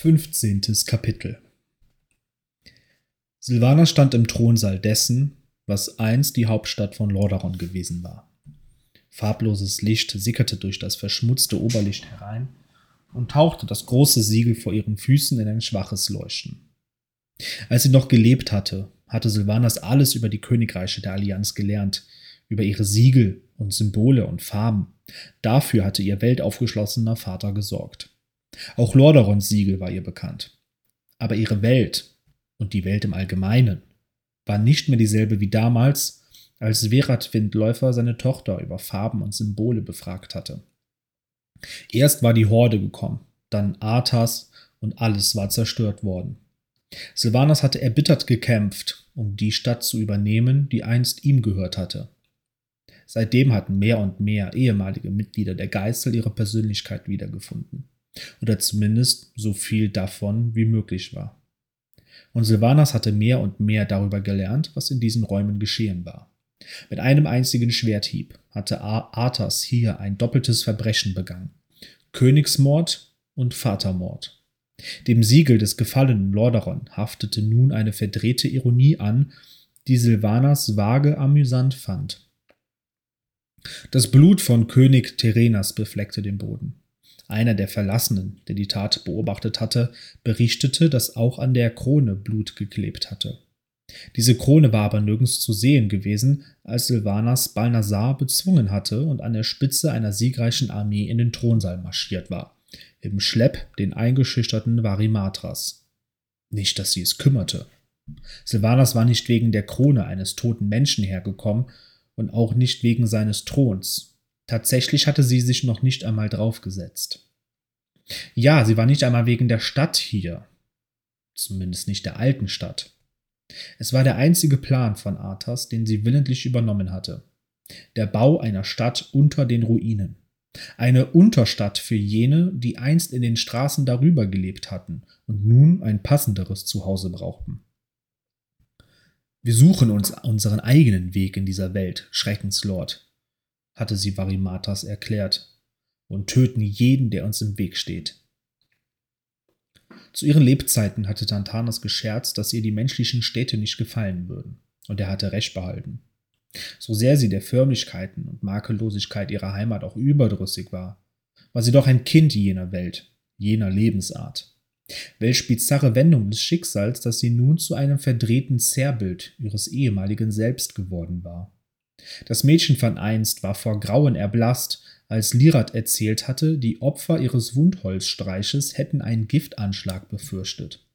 15. Kapitel Silvana stand im Thronsaal dessen, was einst die Hauptstadt von Lordaeron gewesen war. Farbloses Licht sickerte durch das verschmutzte Oberlicht herein und tauchte das große Siegel vor ihren Füßen in ein schwaches Leuchten. Als sie noch gelebt hatte, hatte Silvanas alles über die Königreiche der Allianz gelernt, über ihre Siegel und Symbole und Farben. Dafür hatte ihr weltaufgeschlossener Vater gesorgt. Auch Lordaerons Siegel war ihr bekannt. Aber ihre Welt und die Welt im Allgemeinen war nicht mehr dieselbe wie damals, als Verat Windläufer seine Tochter über Farben und Symbole befragt hatte. Erst war die Horde gekommen, dann Arthas und alles war zerstört worden. Silvanas hatte erbittert gekämpft, um die Stadt zu übernehmen, die einst ihm gehört hatte. Seitdem hatten mehr und mehr ehemalige Mitglieder der Geißel ihre Persönlichkeit wiedergefunden. Oder zumindest so viel davon wie möglich war. Und Silvanas hatte mehr und mehr darüber gelernt, was in diesen Räumen geschehen war. Mit einem einzigen Schwerthieb hatte Arthas hier ein doppeltes Verbrechen begangen. Königsmord und Vatermord. Dem Siegel des gefallenen Lordaeron haftete nun eine verdrehte Ironie an, die Silvanas vage amüsant fand. Das Blut von König Terenas befleckte den Boden. Einer der Verlassenen, der die Tat beobachtet hatte, berichtete, dass auch an der Krone Blut geklebt hatte. Diese Krone war aber nirgends zu sehen gewesen, als Silvanas Balnasar bezwungen hatte und an der Spitze einer siegreichen Armee in den Thronsaal marschiert war, im Schlepp den eingeschüchterten Varimatras. Nicht, dass sie es kümmerte. Silvanas war nicht wegen der Krone eines toten Menschen hergekommen und auch nicht wegen seines Throns. Tatsächlich hatte sie sich noch nicht einmal draufgesetzt. Ja, sie war nicht einmal wegen der Stadt hier. Zumindest nicht der alten Stadt. Es war der einzige Plan von Arthas, den sie willentlich übernommen hatte. Der Bau einer Stadt unter den Ruinen. Eine Unterstadt für jene, die einst in den Straßen darüber gelebt hatten und nun ein passenderes Zuhause brauchten. Wir suchen uns unseren eigenen Weg in dieser Welt, Schreckenslord, hatte sie Varimatas erklärt, und töten jeden, der uns im Weg steht. Zu ihren Lebzeiten hatte Tantanas gescherzt, dass ihr die menschlichen Städte nicht gefallen würden, und er hatte recht behalten. So sehr sie der Förmlichkeiten und Makellosigkeit ihrer Heimat auch überdrüssig war, war sie doch ein Kind jener Welt, jener Lebensart. Welch bizarre Wendung des Schicksals, dass sie nun zu einem verdrehten Zerrbild ihres ehemaligen Selbst geworden war. Das Mädchen von einst war vor Grauen erblasst, als Lirat erzählt hatte, die Opfer ihres Wundholzstreiches hätten einen Giftanschlag befürchtet.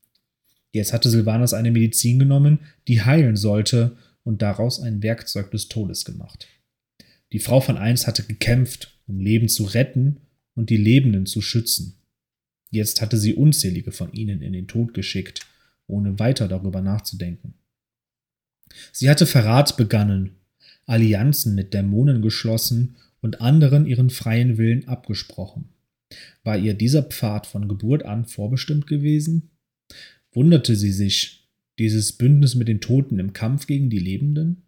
Jetzt hatte Silvanus eine Medizin genommen, die heilen sollte, und daraus ein Werkzeug des Todes gemacht. Die Frau von einst hatte gekämpft, um Leben zu retten und die Lebenden zu schützen. Jetzt hatte sie unzählige von ihnen in den Tod geschickt, ohne weiter darüber nachzudenken. Sie hatte Verrat begangen, Allianzen mit Dämonen geschlossen und anderen ihren freien Willen abgesprochen. War ihr dieser Pfad von Geburt an vorbestimmt gewesen? Wunderte sie sich, dieses Bündnis mit den Toten im Kampf gegen die Lebenden?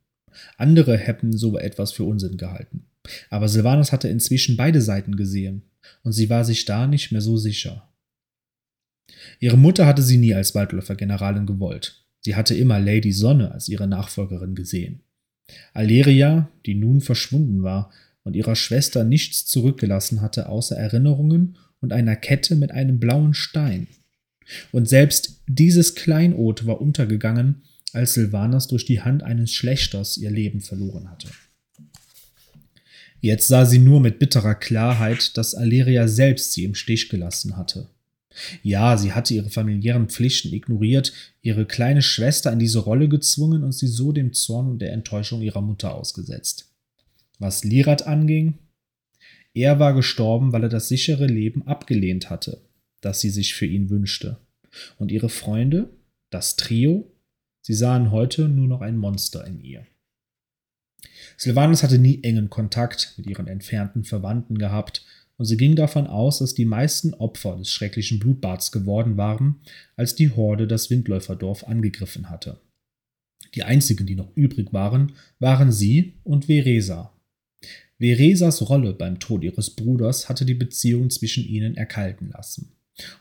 Andere hätten so etwas für Unsinn gehalten. Aber Silvanus hatte inzwischen beide Seiten gesehen, und sie war sich da nicht mehr so sicher. Ihre Mutter hatte sie nie als Waldläufer-Generalin gewollt. Sie hatte immer Lady Sonne als ihre Nachfolgerin gesehen. Aleria, die nun verschwunden war und ihrer Schwester nichts zurückgelassen hatte außer Erinnerungen und einer Kette mit einem blauen Stein. Und selbst dieses Kleinod war untergegangen, als Silvanas durch die Hand eines Schlechters ihr Leben verloren hatte. Jetzt sah sie nur mit bitterer Klarheit, dass Aleria selbst sie im Stich gelassen hatte. Ja, sie hatte ihre familiären Pflichten ignoriert, ihre kleine Schwester in diese Rolle gezwungen und sie so dem Zorn und der Enttäuschung ihrer Mutter ausgesetzt. Was Lirat anging, er war gestorben, weil er das sichere Leben abgelehnt hatte, das sie sich für ihn wünschte. Und ihre Freunde, das Trio, sie sahen heute nur noch ein Monster in ihr. Silvanus hatte nie engen Kontakt mit ihren entfernten Verwandten gehabt, und sie ging davon aus, dass die meisten Opfer des schrecklichen Blutbads geworden waren, als die Horde das Windläuferdorf angegriffen hatte. Die einzigen, die noch übrig waren, waren sie und Veresa. Veresas Rolle beim Tod ihres Bruders hatte die Beziehung zwischen ihnen erkalten lassen.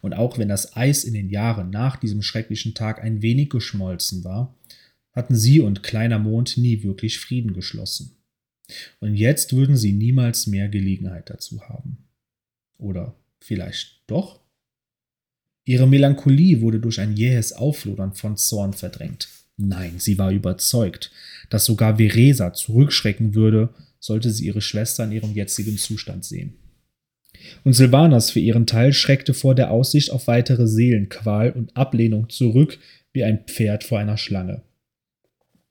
Und auch wenn das Eis in den Jahren nach diesem schrecklichen Tag ein wenig geschmolzen war, hatten sie und kleiner Mond nie wirklich Frieden geschlossen. Und jetzt würden sie niemals mehr Gelegenheit dazu haben. Oder vielleicht doch? Ihre Melancholie wurde durch ein jähes Auflodern von Zorn verdrängt. Nein, sie war überzeugt, dass sogar Veresa zurückschrecken würde, sollte sie ihre Schwester in ihrem jetzigen Zustand sehen. Und Silvanas für ihren Teil schreckte vor der Aussicht auf weitere Seelenqual und Ablehnung zurück wie ein Pferd vor einer Schlange.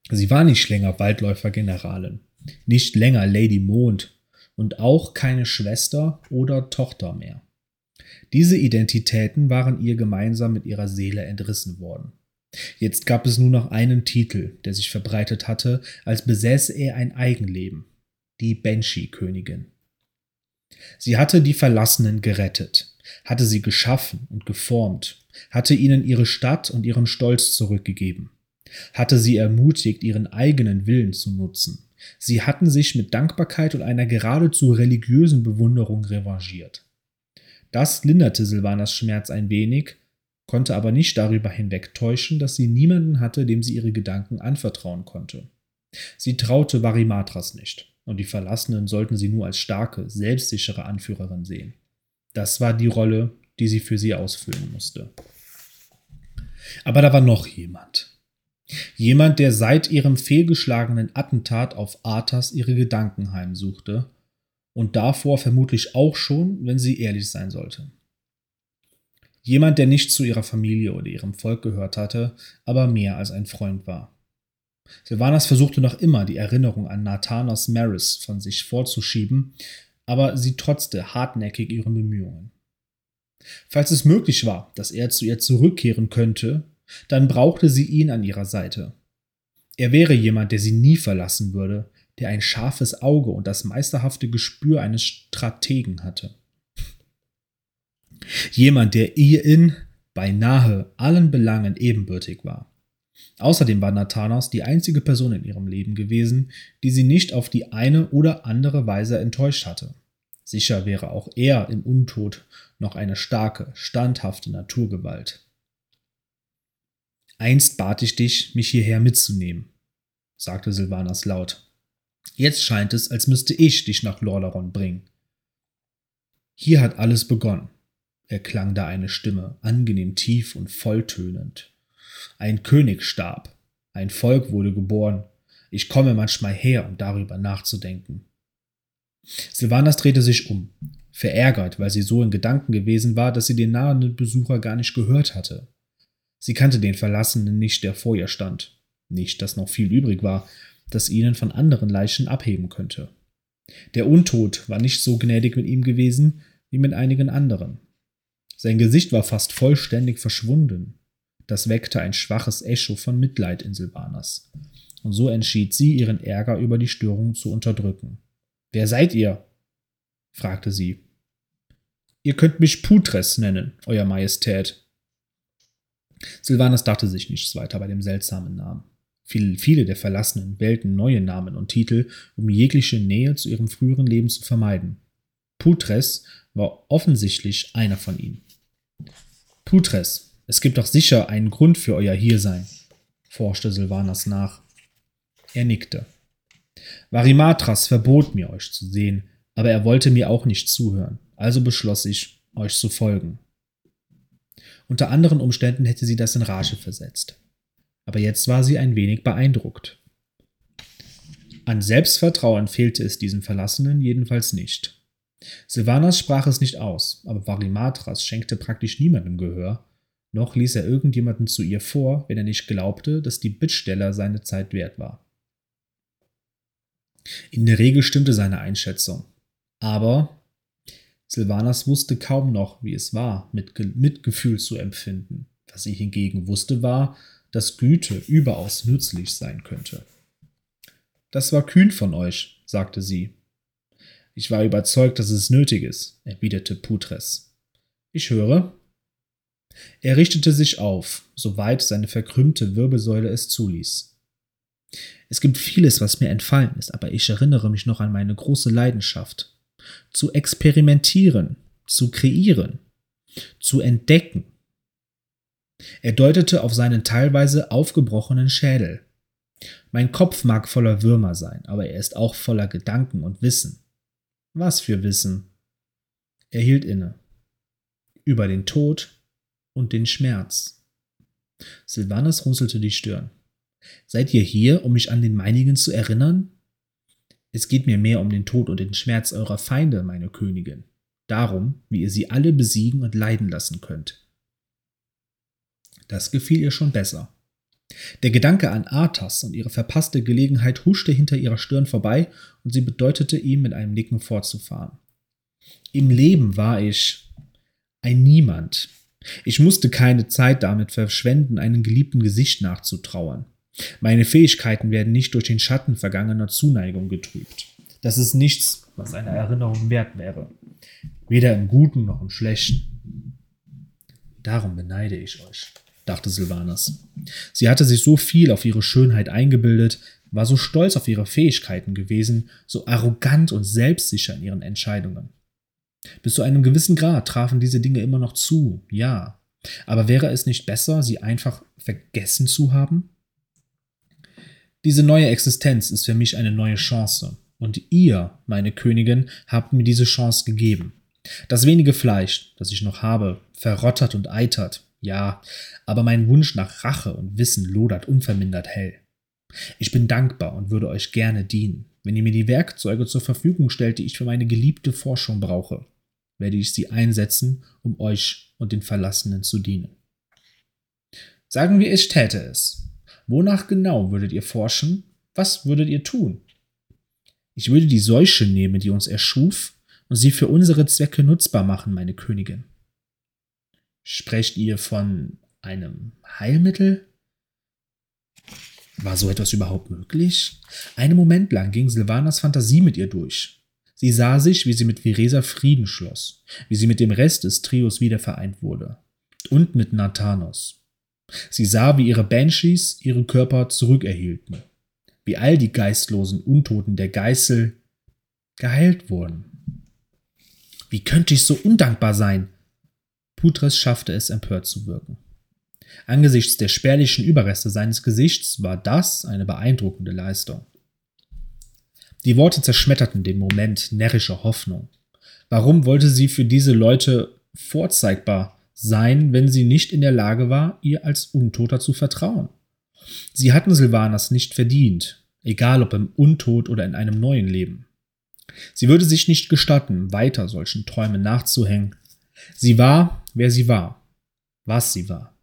Sie war nicht länger Waldläufer-Generalin, nicht länger Lady Mond und auch keine Schwester oder Tochter mehr. Diese Identitäten waren ihr gemeinsam mit ihrer Seele entrissen worden. Jetzt gab es nur noch einen Titel, der sich verbreitet hatte, als besäße er ein Eigenleben, die Banshee-Königin. Sie hatte die Verlassenen gerettet, hatte sie geschaffen und geformt, hatte ihnen ihre Stadt und ihren Stolz zurückgegeben, hatte sie ermutigt, ihren eigenen Willen zu nutzen. Sie hatten sich mit Dankbarkeit und einer geradezu religiösen Bewunderung revanchiert. Das linderte Silvanas Schmerz ein wenig, konnte aber nicht darüber hinwegtäuschen, dass sie niemanden hatte, dem sie ihre Gedanken anvertrauen konnte. Sie traute Varimatras nicht und die Verlassenen sollten sie nur als starke, selbstsichere Anführerin sehen. Das war die Rolle, die sie für sie ausfüllen musste. Aber da war noch jemand. Jemand, der seit ihrem fehlgeschlagenen Attentat auf Arthas ihre Gedanken heimsuchte und davor vermutlich auch schon, wenn sie ehrlich sein sollte. Jemand, der nicht zu ihrer Familie oder ihrem Volk gehört hatte, aber mehr als ein Freund war. Sylvanas versuchte noch immer, die Erinnerung an Nathanos Maris von sich vorzuschieben, aber sie trotzte hartnäckig ihren Bemühungen. Falls es möglich war, dass er zu ihr zurückkehren könnte, dann brauchte sie ihn an ihrer Seite. Er wäre jemand, der sie nie verlassen würde, der ein scharfes Auge und das meisterhafte Gespür eines Strategen hatte. Jemand, der ihr in beinahe allen Belangen ebenbürtig war. Außerdem war Nathanos die einzige Person in ihrem Leben gewesen, die sie nicht auf die eine oder andere Weise enttäuscht hatte. Sicher wäre auch er im Untod noch eine starke, standhafte Naturgewalt. Einst bat ich dich, mich hierher mitzunehmen, sagte Silvanas laut. Jetzt scheint es, als müsste ich dich nach Lordaeron bringen. Hier hat alles begonnen, erklang da eine Stimme, angenehm tief und volltönend. Ein König starb, ein Volk wurde geboren. Ich komme manchmal her, um darüber nachzudenken. Silvanas drehte sich um, verärgert, weil sie so in Gedanken gewesen war, dass sie den nahenden Besucher gar nicht gehört hatte. Sie kannte den Verlassenen nicht, der vor ihr stand. Nicht, dass noch viel übrig war, das ihnen von anderen Leichen abheben könnte. Der Untod war nicht so gnädig mit ihm gewesen wie mit einigen anderen. Sein Gesicht war fast vollständig verschwunden. Das weckte ein schwaches Echo von Mitleid in Silvanas. Und so entschied sie, ihren Ärger über die Störung zu unterdrücken. Wer seid ihr? fragte sie. Ihr könnt mich Putres nennen, Euer Majestät. Silvanas dachte sich nichts weiter bei dem seltsamen Namen. Viele, viele der Verlassenen wählten neue Namen und Titel, um jegliche Nähe zu ihrem früheren Leben zu vermeiden. Putres war offensichtlich einer von ihnen. Putres, es gibt doch sicher einen Grund für euer Hiersein, forschte Silvanas nach. Er nickte. Varimatras verbot mir, euch zu sehen, aber er wollte mir auch nicht zuhören, also beschloss ich, euch zu folgen. Unter anderen Umständen hätte sie das in Rage versetzt. Aber jetzt war sie ein wenig beeindruckt. An Selbstvertrauen fehlte es diesen Verlassenen jedenfalls nicht. Silvanas sprach es nicht aus, aber Varimatras schenkte praktisch niemandem Gehör, noch ließ er irgendjemanden zu ihr vor, wenn er nicht glaubte, dass die Bittsteller seine Zeit wert war. In der Regel stimmte seine Einschätzung. Aber Silvanas wusste kaum noch, wie es war, mit Mitgefühl zu empfinden. Was sie hingegen wusste, war, dass Güte überaus nützlich sein könnte. Das war kühn von euch, sagte sie. Ich war überzeugt, dass es nötig ist, erwiderte Putres. Ich höre, er richtete sich auf, soweit seine verkrümmte Wirbelsäule es zuließ. Es gibt vieles, was mir entfallen ist, aber ich erinnere mich noch an meine große Leidenschaft. Zu experimentieren, zu kreieren. zu entdecken. Er deutete auf seinen teilweise aufgebrochenen Schädel. Mein Kopf mag voller Würmer sein, aber er ist auch voller Gedanken und Wissen. Was für Wissen? Er hielt inne. Über den Tod und den Schmerz. Silvanus runzelte die Stirn. Seid ihr hier, um mich an den meinigen zu erinnern? Es geht mir mehr um den Tod und den Schmerz eurer Feinde, meine Königin. Darum, wie ihr sie alle besiegen und leiden lassen könnt. Das gefiel ihr schon besser. Der Gedanke an Arthas und ihre verpasste Gelegenheit huschte hinter ihrer Stirn vorbei und sie bedeutete ihm mit einem Nicken fortzufahren. Im Leben war ich ein Niemand. Ich musste keine Zeit damit verschwenden, einem geliebten Gesicht nachzutrauern. Meine Fähigkeiten werden nicht durch den Schatten vergangener Zuneigung getrübt. Das ist nichts, was eine Erinnerung wert wäre. Weder im Guten noch im Schlechten. Darum beneide ich euch dachte Silvanas. Sie hatte sich so viel auf ihre Schönheit eingebildet, war so stolz auf ihre Fähigkeiten gewesen, so arrogant und selbstsicher in ihren Entscheidungen. Bis zu einem gewissen Grad trafen diese Dinge immer noch zu, ja. Aber wäre es nicht besser, sie einfach vergessen zu haben? Diese neue Existenz ist für mich eine neue Chance. Und ihr, meine Königin, habt mir diese Chance gegeben. Das wenige Fleisch, das ich noch habe, verrottert und eitert, ja, aber mein Wunsch nach Rache und Wissen lodert unvermindert hell. Ich bin dankbar und würde euch gerne dienen. Wenn ihr mir die Werkzeuge zur Verfügung stellt, die ich für meine geliebte Forschung brauche, werde ich sie einsetzen, um euch und den Verlassenen zu dienen. Sagen wir, ich täte es. Wonach genau würdet ihr forschen? Was würdet ihr tun? Ich würde die Seuche nehmen, die uns erschuf, und sie für unsere Zwecke nutzbar machen, meine Königin. Sprecht ihr von einem Heilmittel? War so etwas überhaupt möglich? Einen Moment lang ging Silvanas Fantasie mit ihr durch. Sie sah sich, wie sie mit Viresa Frieden schloss, wie sie mit dem Rest des Trios wieder vereint wurde. Und mit Nathanos. Sie sah, wie ihre Banshees ihre Körper zurückerhielten, wie all die geistlosen Untoten der Geißel geheilt wurden. Wie könnte ich so undankbar sein? Putres schaffte es, empört zu wirken. Angesichts der spärlichen Überreste seines Gesichts war das eine beeindruckende Leistung. Die Worte zerschmetterten den Moment närrischer Hoffnung. Warum wollte sie für diese Leute vorzeigbar sein, wenn sie nicht in der Lage war, ihr als Untoter zu vertrauen? Sie hatten Silvanas nicht verdient, egal ob im Untod oder in einem neuen Leben. Sie würde sich nicht gestatten, weiter solchen Träumen nachzuhängen, Sie war, wer sie war, was sie war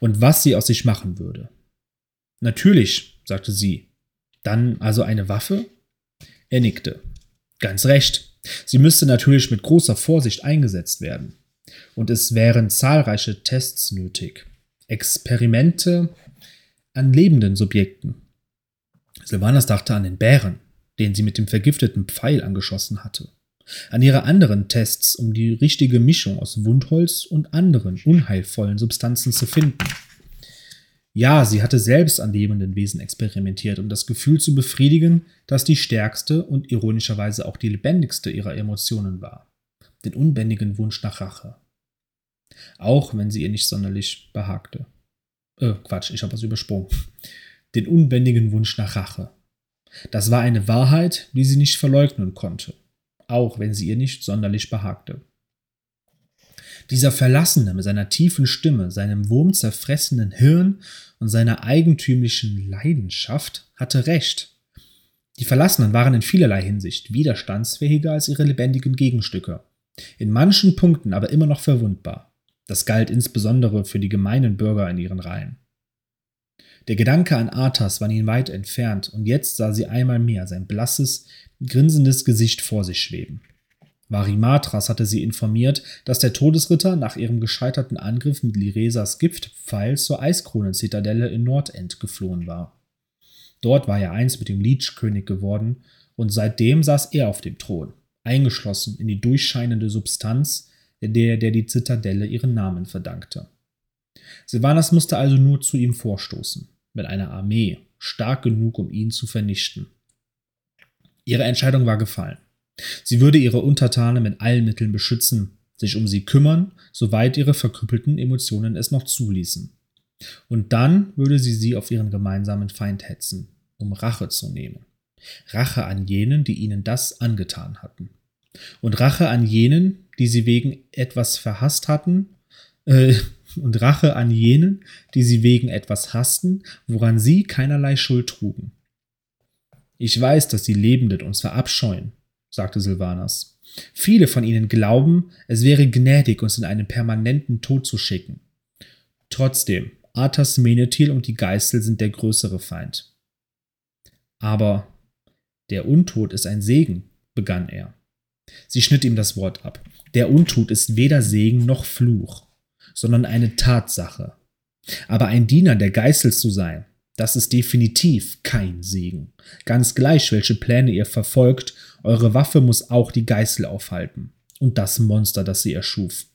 und was sie aus sich machen würde. Natürlich, sagte sie. Dann also eine Waffe? Er nickte. Ganz recht. Sie müsste natürlich mit großer Vorsicht eingesetzt werden. Und es wären zahlreiche Tests nötig. Experimente an lebenden Subjekten. Silvanas dachte an den Bären, den sie mit dem vergifteten Pfeil angeschossen hatte an ihre anderen Tests, um die richtige Mischung aus Wundholz und anderen unheilvollen Substanzen zu finden. Ja, sie hatte selbst an lebenden Wesen experimentiert, um das Gefühl zu befriedigen, das die stärkste und ironischerweise auch die lebendigste ihrer Emotionen war. Den unbändigen Wunsch nach Rache. Auch wenn sie ihr nicht sonderlich behagte. Äh, Quatsch, ich habe was übersprungen. Den unbändigen Wunsch nach Rache. Das war eine Wahrheit, die sie nicht verleugnen konnte auch wenn sie ihr nicht sonderlich behagte. Dieser Verlassene mit seiner tiefen Stimme, seinem wurmzerfressenen Hirn und seiner eigentümlichen Leidenschaft hatte recht. Die Verlassenen waren in vielerlei Hinsicht widerstandsfähiger als ihre lebendigen Gegenstücke, in manchen Punkten aber immer noch verwundbar. Das galt insbesondere für die gemeinen Bürger in ihren Reihen. Der Gedanke an Arthas war ihnen weit entfernt, und jetzt sah sie einmal mehr sein blasses, grinsendes Gesicht vor sich schweben. Varimatras hatte sie informiert, dass der Todesritter nach ihrem gescheiterten Angriff mit Liresas Giftpfeil zur Eiskronenzitadelle in Nordend geflohen war. Dort war er einst mit dem Leech-König geworden, und seitdem saß er auf dem Thron, eingeschlossen in die durchscheinende Substanz, der der die Zitadelle ihren Namen verdankte. Silvanas musste also nur zu ihm vorstoßen, mit einer Armee, stark genug, um ihn zu vernichten. Ihre Entscheidung war gefallen. Sie würde ihre Untertanen mit allen Mitteln beschützen, sich um sie kümmern, soweit ihre verkrüppelten Emotionen es noch zuließen. Und dann würde sie sie auf ihren gemeinsamen Feind hetzen, um Rache zu nehmen. Rache an jenen, die ihnen das angetan hatten. Und Rache an jenen, die sie wegen etwas verhasst hatten, äh, und Rache an jenen, die sie wegen etwas hassten, woran sie keinerlei Schuld trugen. Ich weiß, dass die Lebenden uns verabscheuen, sagte Silvanas. Viele von ihnen glauben, es wäre gnädig, uns in einen permanenten Tod zu schicken. Trotzdem, Arthas Menethil und die Geißel sind der größere Feind. Aber der Untod ist ein Segen, begann er. Sie schnitt ihm das Wort ab. Der Untod ist weder Segen noch Fluch, sondern eine Tatsache. Aber ein Diener der Geißel zu sein, das ist definitiv kein Segen. Ganz gleich, welche Pläne ihr verfolgt, eure Waffe muss auch die Geißel aufhalten. Und das Monster, das sie erschuf.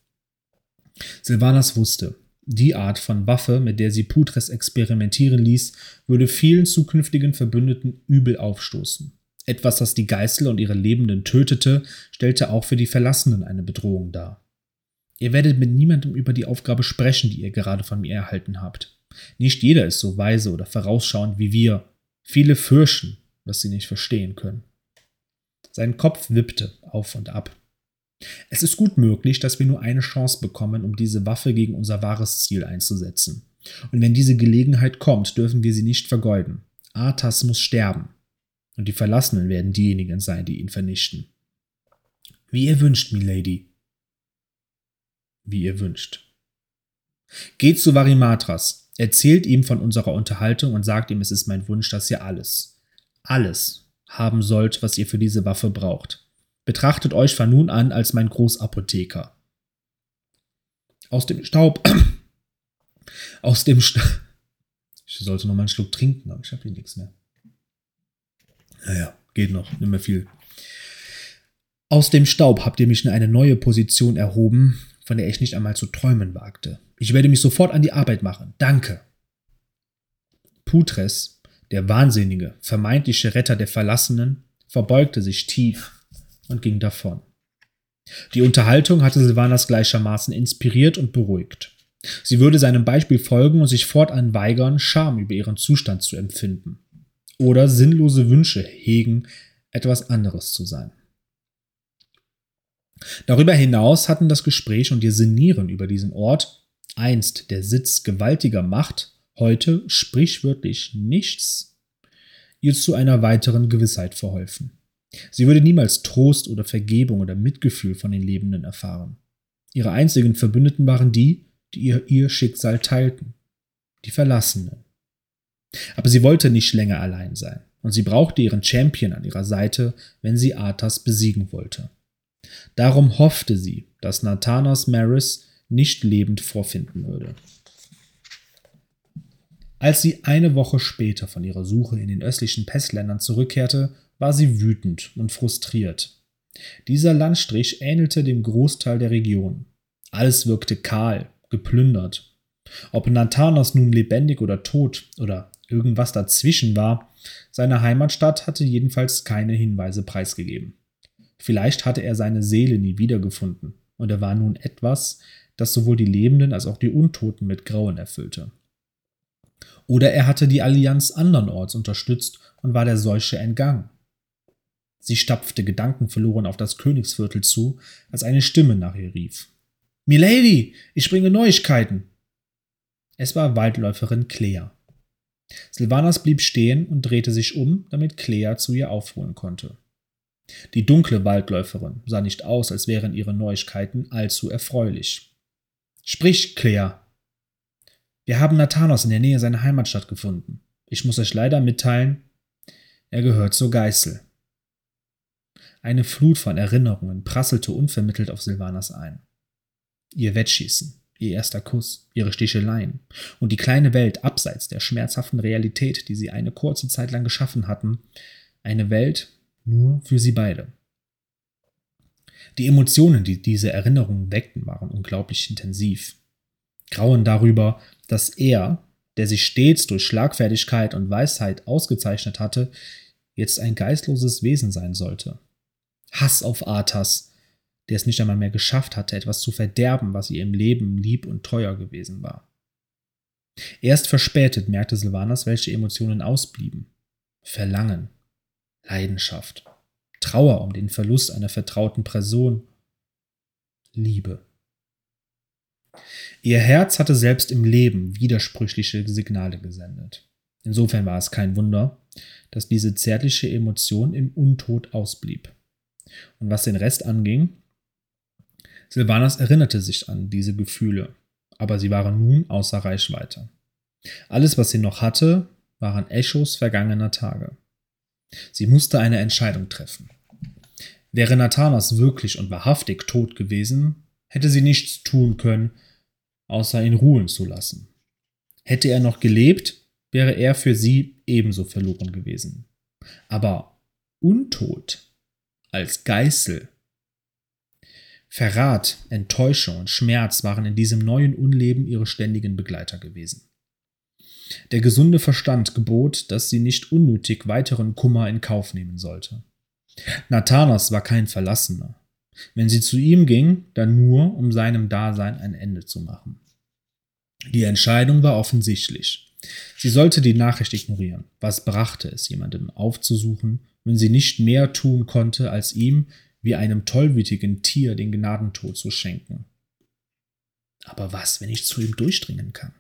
Silvanas wusste, die Art von Waffe, mit der sie Putres experimentieren ließ, würde vielen zukünftigen Verbündeten übel aufstoßen. Etwas, das die Geißel und ihre Lebenden tötete, stellte auch für die Verlassenen eine Bedrohung dar. Ihr werdet mit niemandem über die Aufgabe sprechen, die ihr gerade von mir erhalten habt. Nicht jeder ist so weise oder vorausschauend wie wir. Viele fürchten, was sie nicht verstehen können. Sein Kopf wippte auf und ab. Es ist gut möglich, dass wir nur eine Chance bekommen, um diese Waffe gegen unser wahres Ziel einzusetzen. Und wenn diese Gelegenheit kommt, dürfen wir sie nicht vergeuden. Arthas muss sterben. Und die Verlassenen werden diejenigen sein, die ihn vernichten. Wie ihr wünscht, Milady. Wie ihr wünscht. Geht zu Varimatras. Erzählt ihm von unserer Unterhaltung und sagt ihm, es ist mein Wunsch, dass ihr alles, alles haben sollt, was ihr für diese Waffe braucht. Betrachtet euch von nun an als mein Großapotheker. Aus dem Staub. Aus dem Staub. Ich sollte noch mal einen Schluck trinken, aber ich habe hier nichts mehr. Naja, geht noch, nicht mehr viel. Aus dem Staub habt ihr mich in eine neue Position erhoben, von der ich nicht einmal zu träumen wagte. Ich werde mich sofort an die Arbeit machen. Danke. Putres, der wahnsinnige, vermeintliche Retter der Verlassenen, verbeugte sich tief und ging davon. Die Unterhaltung hatte Silvanas gleichermaßen inspiriert und beruhigt. Sie würde seinem Beispiel folgen und sich fortan weigern, Scham über ihren Zustand zu empfinden. Oder sinnlose Wünsche hegen, etwas anderes zu sein. Darüber hinaus hatten das Gespräch und ihr Sinnieren über diesen Ort einst der Sitz gewaltiger Macht, heute sprichwörtlich nichts, ihr zu einer weiteren Gewissheit verholfen. Sie würde niemals Trost oder Vergebung oder Mitgefühl von den Lebenden erfahren. Ihre einzigen Verbündeten waren die, die ihr, ihr Schicksal teilten, die Verlassenen. Aber sie wollte nicht länger allein sein, und sie brauchte ihren Champion an ihrer Seite, wenn sie Arthas besiegen wollte. Darum hoffte sie, dass Nathanas Maris nicht lebend vorfinden würde. Als sie eine Woche später von ihrer Suche in den östlichen Pestländern zurückkehrte, war sie wütend und frustriert. Dieser Landstrich ähnelte dem Großteil der Region. Alles wirkte kahl, geplündert. Ob Nathanos nun lebendig oder tot oder irgendwas dazwischen war, seine Heimatstadt hatte jedenfalls keine Hinweise preisgegeben. Vielleicht hatte er seine Seele nie wiedergefunden und er war nun etwas, das sowohl die Lebenden als auch die Untoten mit Grauen erfüllte. Oder er hatte die Allianz andernorts unterstützt und war der Seuche entgangen. Sie stapfte gedankenverloren auf das Königsviertel zu, als eine Stimme nach ihr rief. Milady, ich bringe Neuigkeiten. Es war Waldläuferin Clea. Silvanas blieb stehen und drehte sich um, damit Clea zu ihr aufholen konnte. Die dunkle Waldläuferin sah nicht aus, als wären ihre Neuigkeiten allzu erfreulich. Sprich, Claire. Wir haben Nathanos in der Nähe seiner Heimatstadt gefunden. Ich muss euch leider mitteilen, er gehört zur Geißel. Eine Flut von Erinnerungen prasselte unvermittelt auf Silvanas ein. Ihr Wettschießen, ihr erster Kuss, ihre Sticheleien und die kleine Welt abseits der schmerzhaften Realität, die sie eine kurze Zeit lang geschaffen hatten, eine Welt nur für sie beide. Die Emotionen, die diese Erinnerungen weckten, waren unglaublich intensiv. Grauen darüber, dass er, der sich stets durch Schlagfertigkeit und Weisheit ausgezeichnet hatte, jetzt ein geistloses Wesen sein sollte. Hass auf Arthas, der es nicht einmal mehr geschafft hatte, etwas zu verderben, was ihr im Leben lieb und teuer gewesen war. Erst verspätet merkte Silvanas, welche Emotionen ausblieben. Verlangen, Leidenschaft, Trauer um den Verlust einer vertrauten Person, Liebe. Ihr Herz hatte selbst im Leben widersprüchliche Signale gesendet. Insofern war es kein Wunder, dass diese zärtliche Emotion im Untod ausblieb. Und was den Rest anging, Silvanas erinnerte sich an diese Gefühle, aber sie waren nun außer Reichweite. Alles, was sie noch hatte, waren Echos vergangener Tage. Sie musste eine Entscheidung treffen. Wäre Nathanas wirklich und wahrhaftig tot gewesen, hätte sie nichts tun können, außer ihn ruhen zu lassen. Hätte er noch gelebt, wäre er für sie ebenso verloren gewesen. Aber untot, als Geißel. Verrat, Enttäuschung und Schmerz waren in diesem neuen Unleben ihre ständigen Begleiter gewesen. Der gesunde Verstand gebot, dass sie nicht unnötig weiteren Kummer in Kauf nehmen sollte. Nathanas war kein Verlassener. Wenn sie zu ihm ging, dann nur, um seinem Dasein ein Ende zu machen. Die Entscheidung war offensichtlich. Sie sollte die Nachricht ignorieren. Was brachte es, jemandem aufzusuchen, wenn sie nicht mehr tun konnte, als ihm wie einem tollwütigen Tier den Gnadentod zu schenken? Aber was, wenn ich zu ihm durchdringen kann?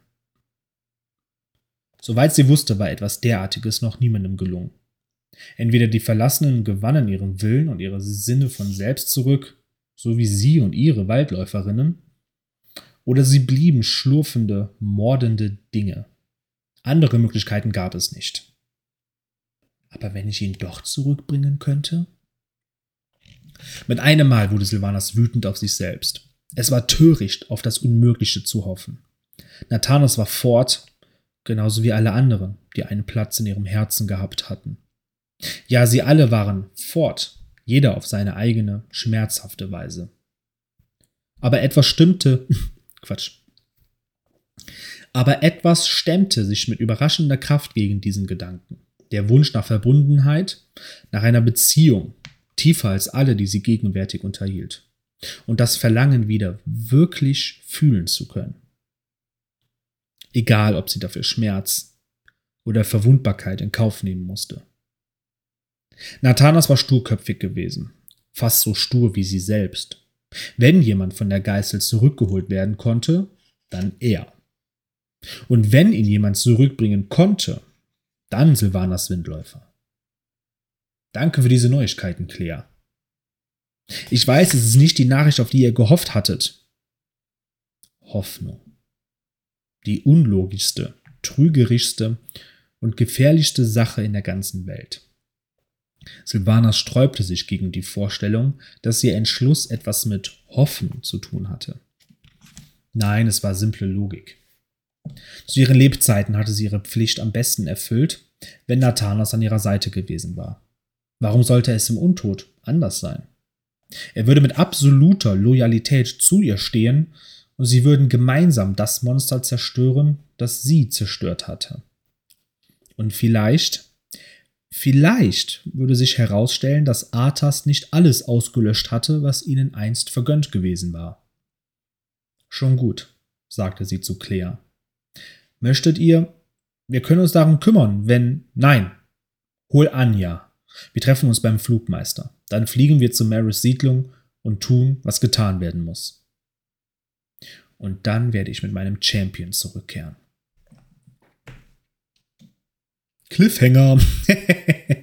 Soweit sie wusste, war etwas derartiges noch niemandem gelungen. Entweder die Verlassenen gewannen ihren Willen und ihre Sinne von selbst zurück, so wie sie und ihre Waldläuferinnen, oder sie blieben schlurfende, mordende Dinge. Andere Möglichkeiten gab es nicht. Aber wenn ich ihn doch zurückbringen könnte? Mit einem Mal wurde Silvanas wütend auf sich selbst. Es war töricht, auf das Unmögliche zu hoffen. Nathanos war fort, genauso wie alle anderen, die einen Platz in ihrem Herzen gehabt hatten. Ja, sie alle waren fort, jeder auf seine eigene, schmerzhafte Weise. Aber etwas stimmte Quatsch. Aber etwas stemmte sich mit überraschender Kraft gegen diesen Gedanken. Der Wunsch nach Verbundenheit, nach einer Beziehung, tiefer als alle, die sie gegenwärtig unterhielt. Und das Verlangen wieder wirklich fühlen zu können. Egal, ob sie dafür Schmerz oder Verwundbarkeit in Kauf nehmen musste. Nathanas war sturköpfig gewesen, fast so stur wie sie selbst. Wenn jemand von der Geißel zurückgeholt werden konnte, dann er. Und wenn ihn jemand zurückbringen konnte, dann Silvanas Windläufer. Danke für diese Neuigkeiten, Claire. Ich weiß, es ist nicht die Nachricht, auf die ihr gehofft hattet. Hoffnung. Die unlogischste, trügerischste und gefährlichste Sache in der ganzen Welt. Silvana sträubte sich gegen die Vorstellung, dass ihr Entschluss etwas mit Hoffen zu tun hatte. Nein, es war simple Logik. Zu ihren Lebzeiten hatte sie ihre Pflicht am besten erfüllt, wenn Nathanas an ihrer Seite gewesen war. Warum sollte es im Untod anders sein? Er würde mit absoluter Loyalität zu ihr stehen und sie würden gemeinsam das Monster zerstören, das sie zerstört hatte. Und vielleicht Vielleicht würde sich herausstellen, dass Arthas nicht alles ausgelöscht hatte, was ihnen einst vergönnt gewesen war. Schon gut, sagte sie zu Claire. Möchtet ihr? Wir können uns darum kümmern, wenn. Nein. Hol Anja. Wir treffen uns beim Flugmeister. Dann fliegen wir zu Marys Siedlung und tun, was getan werden muss. Und dann werde ich mit meinem Champion zurückkehren. Cliffhanger.